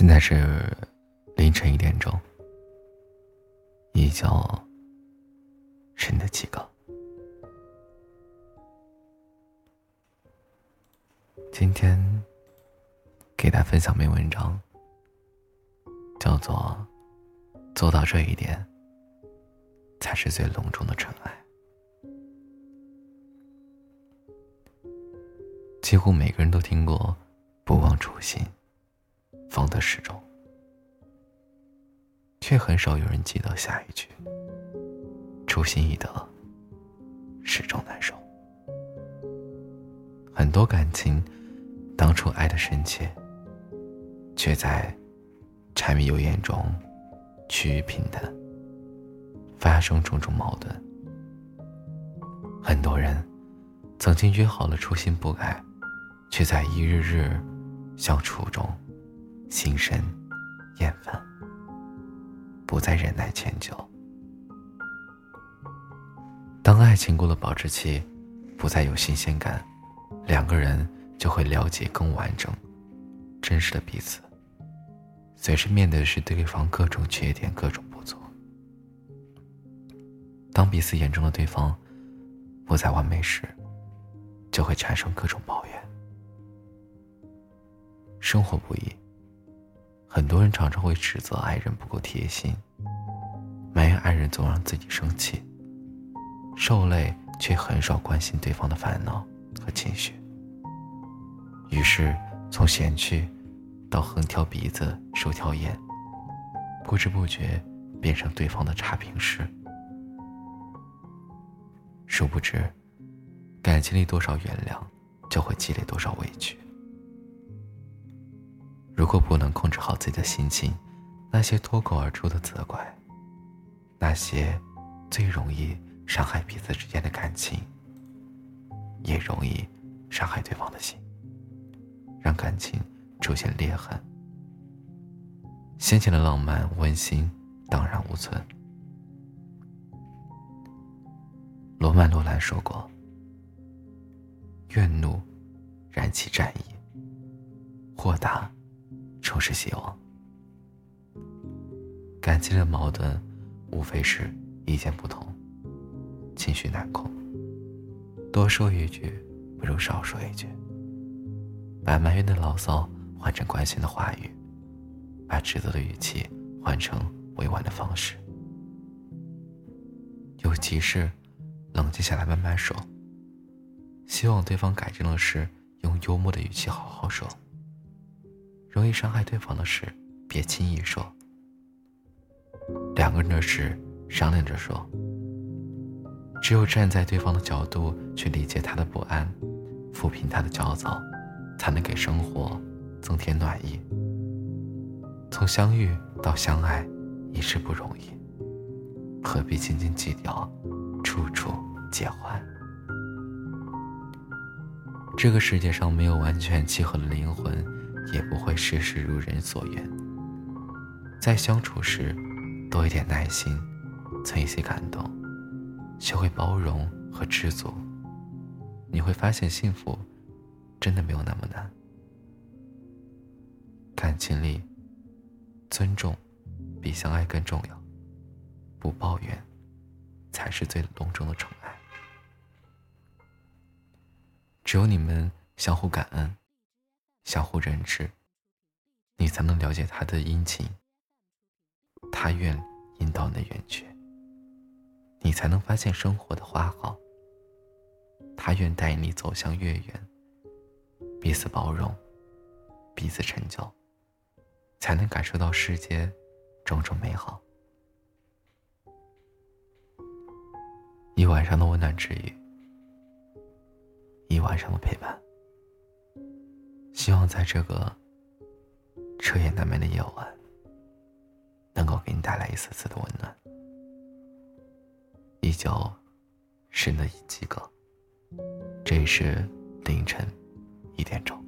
现在是凌晨一点钟，依旧是你的几个。今天给大家分享篇文章，叫做“做到这一点，才是最隆重的尘埃”。几乎每个人都听过“不忘初心”。的始终，却很少有人记得下一句：“初心易得，始终难守。”很多感情，当初爱的深切，却在柴米油盐中趋于平淡，发生种种矛盾。很多人曾经约好了初心不改，却在一日日相处中。心生厌烦，不再忍耐迁就。当爱情过了保质期，不再有新鲜感，两个人就会了解更完整、真实的彼此。随时面对的是对方各种缺点、各种不足。当彼此眼中的对方不再完美时，就会产生各种抱怨。生活不易。很多人常常会指责爱人不够贴心，埋怨爱人总让自己生气，受累却很少关心对方的烦恼和情绪。于是，从嫌弃到横挑鼻子竖挑眼，不知不觉变成对方的差评师。殊不知，感情里多少原谅，就会积累多少委屈。如果不能控制好自己的心情，那些脱口而出的责怪，那些最容易伤害彼此之间的感情，也容易伤害对方的心，让感情出现裂痕。先前的浪漫温馨荡然无存。罗曼·罗兰说过：“怨怒燃起战役，豁达。”充实希望。感情的矛盾，无非是意见不同，情绪难控。多说一句，不如少说一句。把埋怨的牢骚换成关心的话语，把指责的语气换成委婉的方式。有急事，冷静下来慢慢说。希望对方改正的事，用幽默的语气好好说。容易伤害对方的事，别轻易说。两个人的事，商量着说。只有站在对方的角度去理解他的不安，抚平他的焦躁，才能给生活增添暖意。从相遇到相爱，一世不容易，何必斤斤计较，处处皆欢？这个世界上没有完全契合的灵魂。也不会事事如人所愿。在相处时，多一点耐心，存一些感动，学会包容和知足，你会发现幸福真的没有那么难。感情里，尊重比相爱更重要，不抱怨才是最隆重的宠爱。只有你们相互感恩。相互认知，你才能了解他的阴晴。他愿引导你的圆缺，你才能发现生活的花好。他愿带你走向月圆，彼此包容，彼此成就，才能感受到世界种种美好。一晚上的温暖治愈，一晚上的陪伴。希望在这个彻夜难眠的夜晚，能够给你带来一丝丝的温暖。依旧是那几个，这是凌晨一点钟。